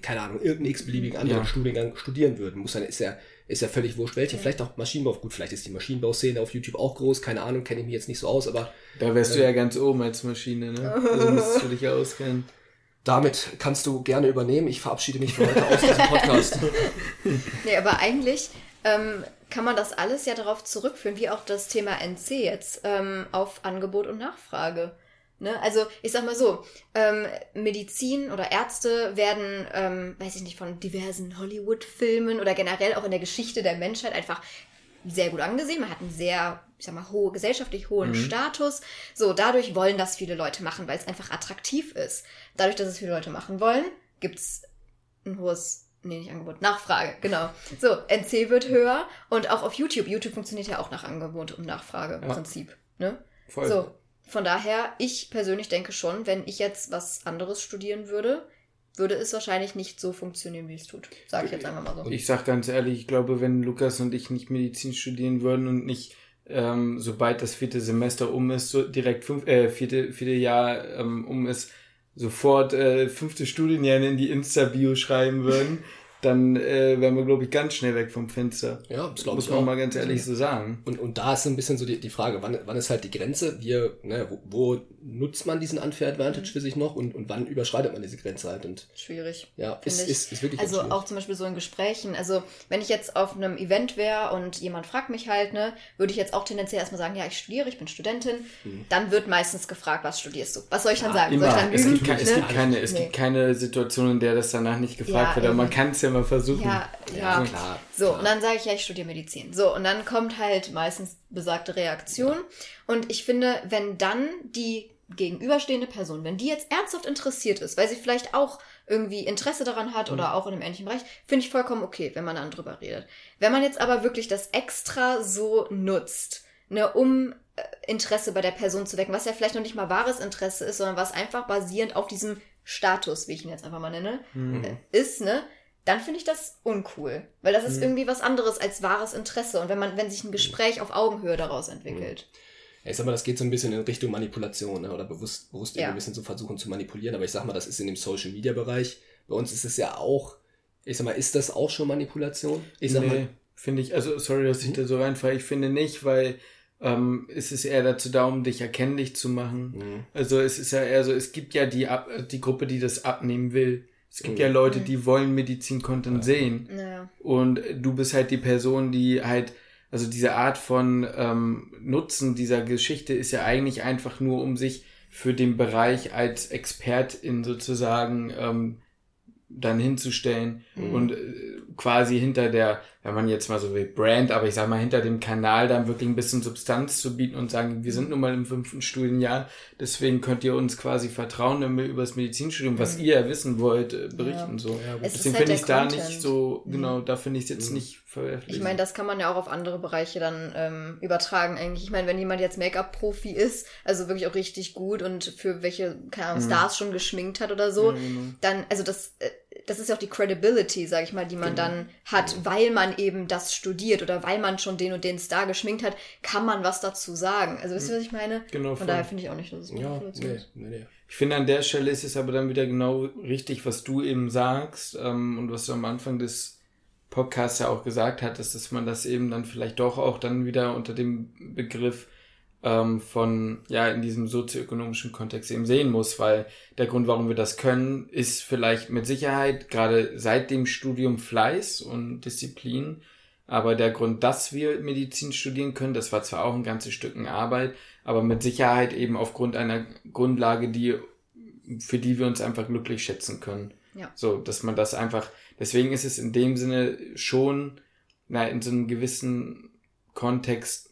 keine Ahnung, irgendeinen x-beliebigen anderen Ja. Studiengang studieren würden. Muss dann, ist ja, ist ja völlig wurscht, welche. Ja. Vielleicht auch Maschinenbau. Gut, vielleicht ist die Maschinenbauszene auf YouTube auch groß, keine Ahnung, kenne ich mich jetzt nicht so aus, aber Da wärst du ja ganz oben als Maschine, ne? Also müsstest du dich auskennen. damit kannst du gerne übernehmen. Ich verabschiede mich für heute aus diesem Podcast. Nee, aber eigentlich ähm, kann man das alles ja darauf zurückführen, wie auch das Thema NC jetzt, ähm, auf Angebot und Nachfrage. Ne? Also ich sag mal so, ähm, Medizin oder Ärzte werden, ähm, weiß ich nicht, von diversen Hollywood-Filmen oder generell auch in der Geschichte der Menschheit einfach sehr gut angesehen. Man hat einen sehr, ich sag mal, hohe, gesellschaftlich hohen Mhm. Status. So, dadurch wollen das viele Leute machen, weil es einfach attraktiv ist. Dadurch, dass es viele Leute machen wollen, gibt's ein hohes, nee, nicht Angebot, Nachfrage, genau. So, NC wird höher und auch auf YouTube. YouTube funktioniert ja auch nach Angebot und Nachfrage im Ja. Prinzip. Ne? Voll. So, von daher, ich persönlich denke schon, wenn ich jetzt was anderes studieren würde, würde es wahrscheinlich nicht so funktionieren, wie es tut. Sage ich jetzt einfach mal so. Ich sag ganz ehrlich, ich glaube, wenn Lukas und ich nicht Medizin studieren würden und nicht, ähm, sobald das vierte Semester um ist, so direkt fünf, äh, vierte, vierte Jahr ähm, um ist, sofort äh, fünfte Studienjahr in die Insta-Bio schreiben würden, dann äh, wären wir, glaube ich, ganz schnell weg vom Fenster. Ja, das glaube Muss ich man auch. mal ganz ehrlich so sagen. Und, und da ist so ein bisschen so die, die Frage, wann, wann ist halt die Grenze? Wir, ne, wo, wo nutzt man diesen Unfair Advantage für sich noch und, und wann überschreitet man diese Grenze halt? Und Schwierig. ja, ist, ich. ist, ist wirklich Also auch zum Beispiel so in Gesprächen. Also wenn ich jetzt auf einem Event wäre und jemand fragt mich halt, ne, würde ich jetzt auch tendenziell erstmal sagen, ja, ich studiere, ich bin Studentin. Mhm. Dann wird meistens gefragt, was studierst du? Was soll ich dann Ja, sagen? Soll ich Immer. dann Es gibt, ke- es Ne? gibt keine, es Nee. gibt keine Situation, in der das danach nicht gefragt Ja, wird, aber man kann es ja mal versuchen. Ja, ja. ja, klar. So, klar. und dann sage ich, ja, ich studiere Medizin. So, und dann kommt halt meistens besagte Reaktion. Und ich finde, wenn dann die gegenüberstehende Person, wenn die jetzt ernsthaft interessiert ist, weil sie vielleicht auch irgendwie Interesse daran hat oder auch in einem ähnlichen Bereich, finde ich vollkommen okay, wenn man dann drüber redet. Wenn man jetzt aber wirklich das extra so nutzt, ne, um äh, Interesse bei der Person zu wecken, was ja vielleicht noch nicht mal wahres Interesse ist, sondern was einfach basierend auf diesem Status, wie ich ihn jetzt einfach mal nenne, Mhm. äh, ist, ne, dann finde ich das uncool. Weil das ist Mhm. irgendwie was anderes als wahres Interesse. Und wenn man, wenn sich ein Gespräch auf Augenhöhe daraus entwickelt. Ja, ich sag mal, das geht so ein bisschen in Richtung Manipulation ne? oder bewusst, bewusst Ja. irgendwie ein bisschen zu versuchen zu manipulieren. Aber ich sag mal, das ist in dem Social Media Bereich. Bei uns ist es ja auch, ich sag mal, ist das auch schon Manipulation? Ich sag nee, mal, finde ich, also sorry, dass ich Mhm. da so reinfahre, ich finde nicht, weil ähm, es ist eher dazu da, um dich erkennlich zu machen. Mhm. Also es ist ja eher so, es gibt ja die, Ab die Gruppe, die das abnehmen will. Es gibt Mhm. ja Leute, die wollen Medizin-Content Ja. sehen. Naja. Und du bist halt die Person, die halt, also diese Art von ähm, Nutzen dieser Geschichte ist ja eigentlich einfach nur, um sich für den Bereich als Expertin sozusagen ähm, dann hinzustellen Mhm. und äh, quasi hinter der, wenn man jetzt mal so will, Brand, aber ich sag mal hinter dem Kanal dann wirklich ein bisschen Substanz zu bieten und sagen, wir sind nun mal im fünften Studienjahr, deswegen könnt ihr uns quasi vertrauen, wenn wir über das Medizinstudium, was Mhm. ihr wissen wollt, äh, berichten. So. Ja, gut. Es ist Deswegen halt finde ich da Content. nicht so, Mhm. genau, da finde ich es jetzt Mhm. nicht verwerflich. Ich meine, das kann man ja auch auf andere Bereiche dann ähm, übertragen eigentlich. Ich meine, wenn jemand jetzt Make-up-Profi ist, also wirklich auch richtig gut und für welche, keine Ahnung, Mhm. Stars schon geschminkt hat oder so, Ja, genau. dann, also das, äh, das ist ja auch die Credibility, sag ich mal, die man Genau. dann hat, weil man eben das studiert oder weil man schon den und den Star geschminkt hat, kann man was dazu sagen. Also wisst ihr, was ich meine? Genau, Von voll. daher finde ich auch nicht, dass es Ja, nee, nee, nee. Ich finde, an der Stelle ist es aber dann wieder genau richtig, was du eben sagst ähm, und was du am Anfang des Podcasts ja auch gesagt hattest, dass man das eben dann vielleicht doch auch dann wieder unter dem Begriff ähm, von, ja, in diesem sozioökonomischen Kontext eben sehen muss, weil der Grund, warum wir das können, ist vielleicht mit Sicherheit gerade seit dem Studium Fleiß und Disziplin, aber der Grund, dass wir Medizin studieren können, das war zwar auch ein ganzes Stück Arbeit, aber mit Sicherheit eben aufgrund einer Grundlage, die, für die wir uns einfach glücklich schätzen können. Ja. So, dass man das einfach, deswegen ist es in dem Sinne schon, na, in so einem gewissen Kontext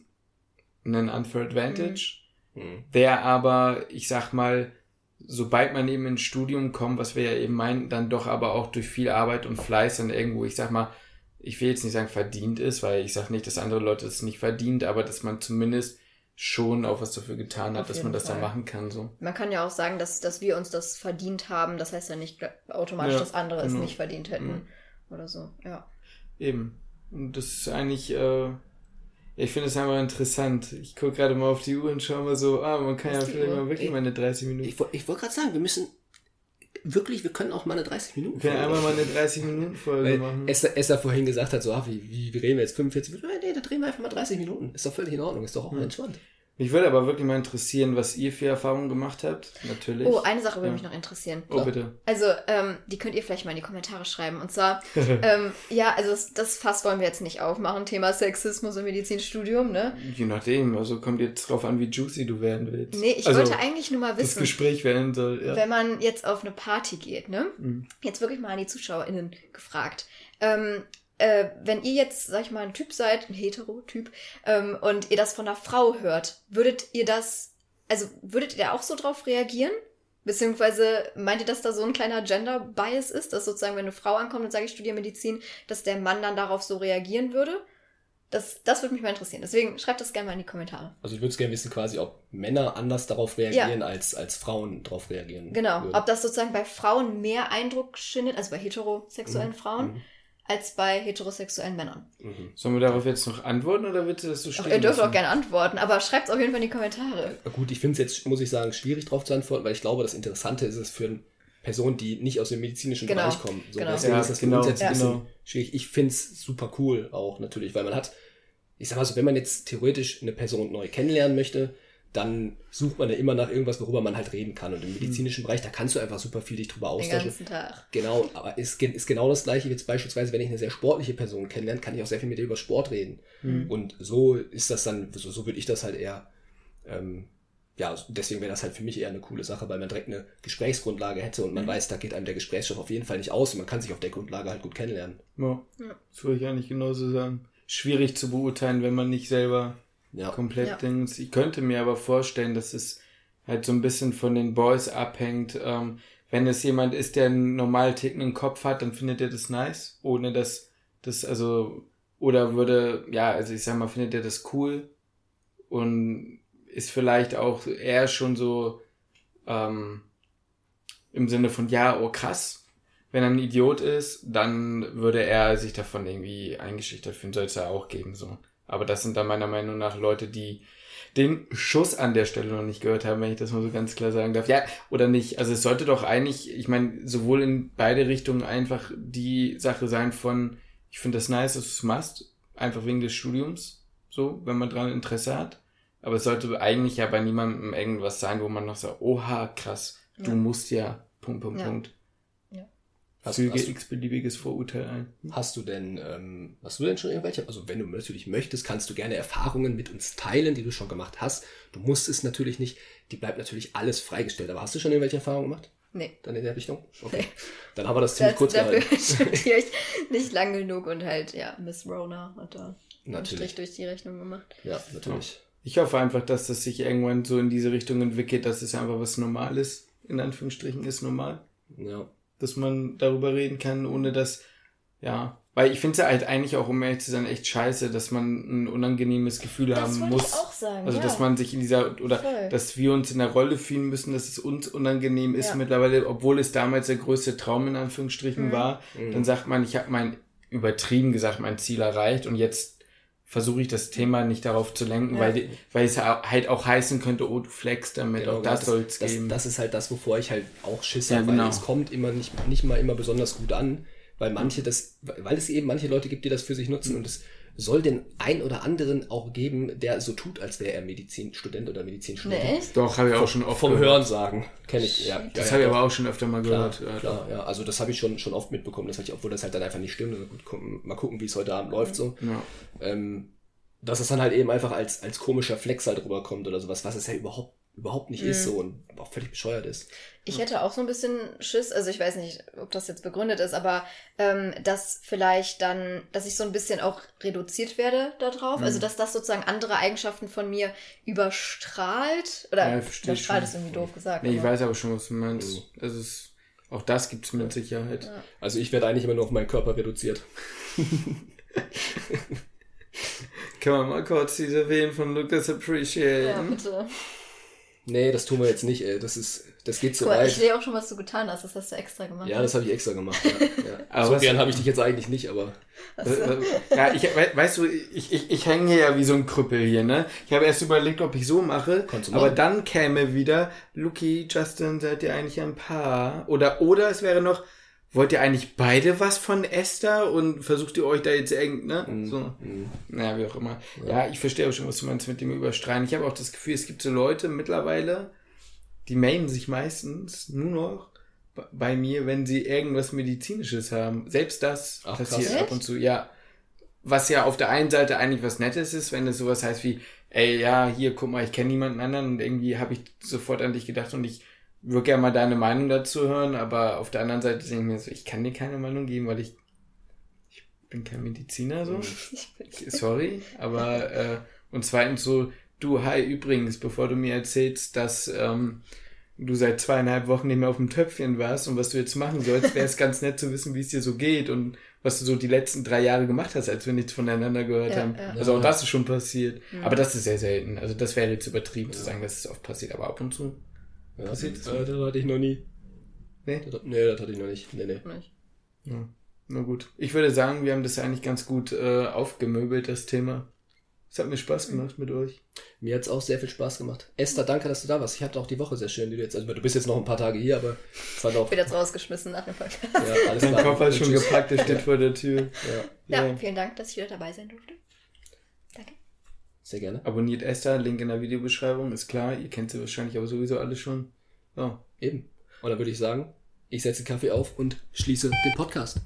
ein Unfair Advantage, Mhm. der aber, ich sag mal, sobald man eben ins Studium kommt, was wir ja eben meinen, dann doch aber auch durch viel Arbeit und Fleiß dann irgendwo, ich sag mal, ich will jetzt nicht sagen verdient ist, weil ich sag nicht, dass andere Leute es nicht verdient, aber dass man zumindest schon auch was dafür getan hat, Auf dass man das Fall. dann machen kann. So. Man kann ja auch sagen, dass, dass wir uns das verdient haben. Das heißt ja nicht automatisch, Ja, dass andere es genau. nicht verdient hätten. Oder so, ja. Eben. Und das ist eigentlich, äh, ich finde es einfach interessant. Ich gucke gerade mal auf die Uhr und schaue mal so, ah, man kann ja vielleicht Uhr? mal wirklich Ich- mal eine 30 Minuten. Ich, ich wollte gerade sagen, wir müssen wirklich, wir können auch mal eine 30 Minuten Wir können einmal mal eine 30 Minuten Folge machen. Esther, Esther vorhin gesagt hat, so, ah, wie, wie, wie reden wir jetzt 45 Minuten? Nee, da drehen wir einfach mal 30 Minuten. Ist doch völlig in Ordnung, ist doch auch Hm. entspannt. Mich würde aber wirklich mal interessieren, was ihr für Erfahrungen gemacht habt. Natürlich. Oh, eine Sache würde Ja. mich noch interessieren. Oh, bitte. Also, ähm, die könnt ihr vielleicht mal in die Kommentare schreiben. Und zwar, ähm, ja, also das, das Fass wollen wir jetzt nicht aufmachen, Thema Sexismus im Medizinstudium, ne? Je nachdem, also kommt jetzt drauf an, wie juicy du werden willst. Nee, ich also, wollte eigentlich nur mal das wissen, Gespräch werden soll. Ja. wenn man jetzt auf eine Party geht, ne? Mhm. Jetzt wirklich mal an die ZuschauerInnen gefragt. Ähm, äh, wenn ihr jetzt, sag ich mal, ein Typ seid, ein Hetero-Typ, ähm, und ihr das von einer Frau hört, würdet ihr das, also würdet ihr da auch so drauf reagieren? Beziehungsweise meint ihr, dass da so ein kleiner Gender-Bias ist, dass sozusagen, wenn eine Frau ankommt und sagt, ich studiere Medizin, dass der Mann dann darauf so reagieren würde? Das, das würde mich mal interessieren. Deswegen schreibt das gerne mal in die Kommentare. Also ich würde gerne wissen, quasi, ob Männer anders darauf reagieren, als, als Frauen darauf reagieren. Genau. würden. Ob das sozusagen bei Frauen mehr Eindruck schindet, also bei heterosexuellen Frauen, Mhm. Als bei heterosexuellen Männern. Mhm. Sollen wir darauf jetzt noch antworten oder du das so stehen ihr dürft lassen? auch gerne antworten, aber schreibt es auf jeden Fall in die Kommentare. Gut, ich finde es jetzt, muss ich sagen, schwierig darauf zu antworten, weil ich glaube, das Interessante ist es für eine Person, die nicht aus dem medizinischen Genau, Bereich kommen. So, genau. Deswegen Ja, ist das für genau, uns jetzt ein ja. bisschen genau. schwierig. Ich finde es super cool auch natürlich, weil man hat, ich sag mal so, wenn man jetzt theoretisch eine Person neu kennenlernen möchte, dann sucht man ja immer nach irgendwas, worüber man halt reden kann. Und im medizinischen Bereich, da kannst du einfach super viel dich drüber Den austauschen. ganzen Tag. Genau, aber ist, ist genau das gleiche wie jetzt beispielsweise, wenn ich eine sehr sportliche Person kennenlerne, kann ich auch sehr viel mit ihr über Sport reden. Mhm. Und so ist das dann, so, so würde ich das halt eher, ähm, ja, deswegen wäre das halt für mich eher eine coole Sache, weil man direkt eine Gesprächsgrundlage hätte und man Mhm. weiß, da geht einem der Gesprächsstoff auf jeden Fall nicht aus und man kann sich auf der Grundlage halt gut kennenlernen. Ja, Ja. das würde ich eigentlich genauso sagen. Schwierig zu beurteilen, wenn man nicht selber Ja. komplett Ja. Dings. Ich könnte mir aber vorstellen, dass es halt so ein bisschen von den Boys abhängt. Ähm, wenn es jemand ist, der einen normal tickenden Kopf hat, dann findet er das nice, ohne dass das also oder würde ja, also ich sag mal, findet er das cool und ist vielleicht auch eher schon so ähm, im Sinne von ja, oh krass. Wenn er ein Idiot ist, dann würde er sich davon irgendwie eingeschüchtert fühlen, soll es ja auch geben so. Aber das sind dann meiner Meinung nach Leute, die den Schuss an der Stelle noch nicht gehört haben, wenn ich das mal so ganz klar sagen darf. Ja, oder nicht. Also es sollte doch eigentlich, ich meine, sowohl in beide Richtungen einfach die Sache sein von, ich finde das nice, dass du es machst, einfach wegen des Studiums, so, wenn man dran Interesse hat. Aber es sollte eigentlich ja bei niemandem irgendwas sein, wo man noch sagt, oha, krass, du Ja. musst ja, Punkt, Punkt, Ja. Punkt. Hast, Füge hast, x-beliebiges Vorurteil ein. hast du denn, ähm, hast du denn schon irgendwelche, also wenn du natürlich möchtest, kannst du gerne Erfahrungen mit uns teilen, die du schon gemacht hast. Du musst es natürlich nicht, die bleibt natürlich alles freigestellt. Aber hast du schon irgendwelche Erfahrungen gemacht? Nee. Dann in der Richtung? Okay. Dann haben wir das ziemlich Das, kurz dafür gehalten. studiere ich nicht lang genug und halt, ja, Miss Rona hat da einen Natürlich. Strich durch die Rechnung gemacht. Ja, natürlich. Ich hoffe einfach, dass das sich irgendwann so in diese Richtung entwickelt, dass es einfach was Normales, in Anführungsstrichen, ist normal. Ja. Dass man darüber reden kann, ohne dass, ja. Weil ich finde es ja halt eigentlich auch, um ehrlich zu sein, echt scheiße, dass man ein unangenehmes Gefühl Das haben muss. ich auch sagen. Also, ja. dass man sich in dieser, oder Voll. dass wir uns in der Rolle fühlen müssen, dass es uns unangenehm ist Ja. mittlerweile, obwohl es damals der größte Traum in Anführungsstrichen Mhm. war. Dann sagt man, ich habe mein, übertrieben gesagt, mein Ziel erreicht und jetzt versuche ich das Thema nicht darauf zu lenken, Ja. weil, die- weil es halt auch heißen könnte, oh, du flexst damit, Genau, auch das, soll es das, geben. das ist halt das, wovor ich halt auch Schiss Ja, habe, genau. weil es kommt immer nicht, nicht mal immer besonders gut an, weil manche das, weil es eben manche Leute gibt, die das für sich nutzen und es soll den ein oder anderen auch geben, der so tut, als wäre er Medizinstudent oder Medizinstudent. Nee, echt? Doch, habe ich auch schon oft Vom gehört. Hören sagen, kenne ich. Ja, Das ja, habe ich ja, aber auch schon öfter mal Klar, gehört. Ja, klar, ja. Also das habe ich schon, schon oft mitbekommen, das, obwohl das halt dann einfach nicht stimmt. Also gut, gucken, mal gucken, wie es heute Abend läuft so. Ja. Ähm, dass es dann halt eben einfach als, als komischer Flex halt rüberkommt oder sowas, was es ja überhaupt, überhaupt nicht ist Mhm. so und auch völlig bescheuert ist. Ich hätte auch so ein bisschen Schiss, also ich weiß nicht, ob das jetzt begründet ist, aber ähm, dass vielleicht dann, dass ich so ein bisschen auch reduziert werde darauf, Mhm. also dass das sozusagen andere Eigenschaften von mir überstrahlt, oder Ja, überstrahlt schon. ist irgendwie doof gesagt. Nee, ich weiß aber schon, was du meinst. Also es, auch das gibt's mit Sicherheit. Ja. Also ich werde eigentlich immer nur auf meinen Körper reduziert. Können wir mal kurz diese Wehen von Lucas appreciaten? Ja, bitte. Nee, das tun wir jetzt nicht, ey. Das ist, das geht zu Guck mal, weit. ich sehe auch schon, was du getan hast. Das hast du extra gemacht. Ja, das habe ich extra gemacht. Ja, ja. Aber so was- gern habe ich dich jetzt eigentlich nicht, aber Ja, ich, we- weißt du, ich, ich, ich hänge hier ja wie so ein Krüppel hier, ne? Ich habe erst überlegt, ob ich so mache, Konntest du aber dann käme wieder, Luki, Justin, seid ihr eigentlich ein Paar? Oder, oder es wäre noch, wollt ihr eigentlich beide was von Esther und versucht ihr euch da jetzt irgend, ne? So. Naja, wie auch immer. Ja, ich verstehe auch schon, was du meinst mit dem Überstreiten. Ich habe auch das Gefühl, es gibt so Leute mittlerweile, die melden sich meistens nur noch bei mir, wenn sie irgendwas Medizinisches haben. Selbst das Ach, passiert krass. ab und zu, ja. Was ja auf der einen Seite eigentlich was Nettes ist, wenn es sowas heißt wie, ey, ja, hier, guck mal, ich kenne niemanden anderen und irgendwie habe ich sofort an dich gedacht und ich würde gerne mal deine Meinung dazu hören, aber auf der anderen Seite denke ich mir so, ich kann dir keine Meinung geben, weil ich, ich bin kein Mediziner so. Sorry, aber äh, und zweitens so, du, hi, übrigens, bevor du mir erzählst, dass ähm, du seit zweieinhalb Wochen nicht mehr auf dem Töpfchen warst und was du jetzt machen sollst, wäre es ganz nett zu wissen, wie es dir so geht und was du so die letzten drei Jahre gemacht hast, als wir nichts voneinander gehört Ja, haben. ja. Also auch Ja. das ist schon passiert. Aber das ist sehr selten. Also das wäre jetzt übertrieben zu sagen, dass es oft passiert, aber ab und zu. Ja, Passiert das? äh, das hatte ich noch nie. Nee? Das, nee, das hatte ich noch nicht. Nee, nee. Nicht. Ja. Na gut. Ich würde sagen, wir haben das eigentlich ganz gut äh, aufgemöbelt, das Thema. Es hat mir Spaß gemacht mit euch. Mir hat's auch sehr viel Spaß gemacht. Esther, danke, dass du da warst. Ich hatte auch die Woche sehr schön, die du jetzt, also du bist jetzt noch ein paar Tage hier, aber ich fand auch, Ich bin jetzt rausgeschmissen nach dem Podcast. ja, alles Dein. Koffer ist schon gepackt, der steht vor der Tür. Ja, Ja, vielen Dank, dass ich wieder dabei sein durfte. Sehr gerne. Abonniert Esther, Link in der Videobeschreibung, ist klar. Ihr kennt sie wahrscheinlich aber sowieso alle schon. Ja. Eben. Und dann würde ich sagen, ich setze Kaffee auf und schließe den Podcast.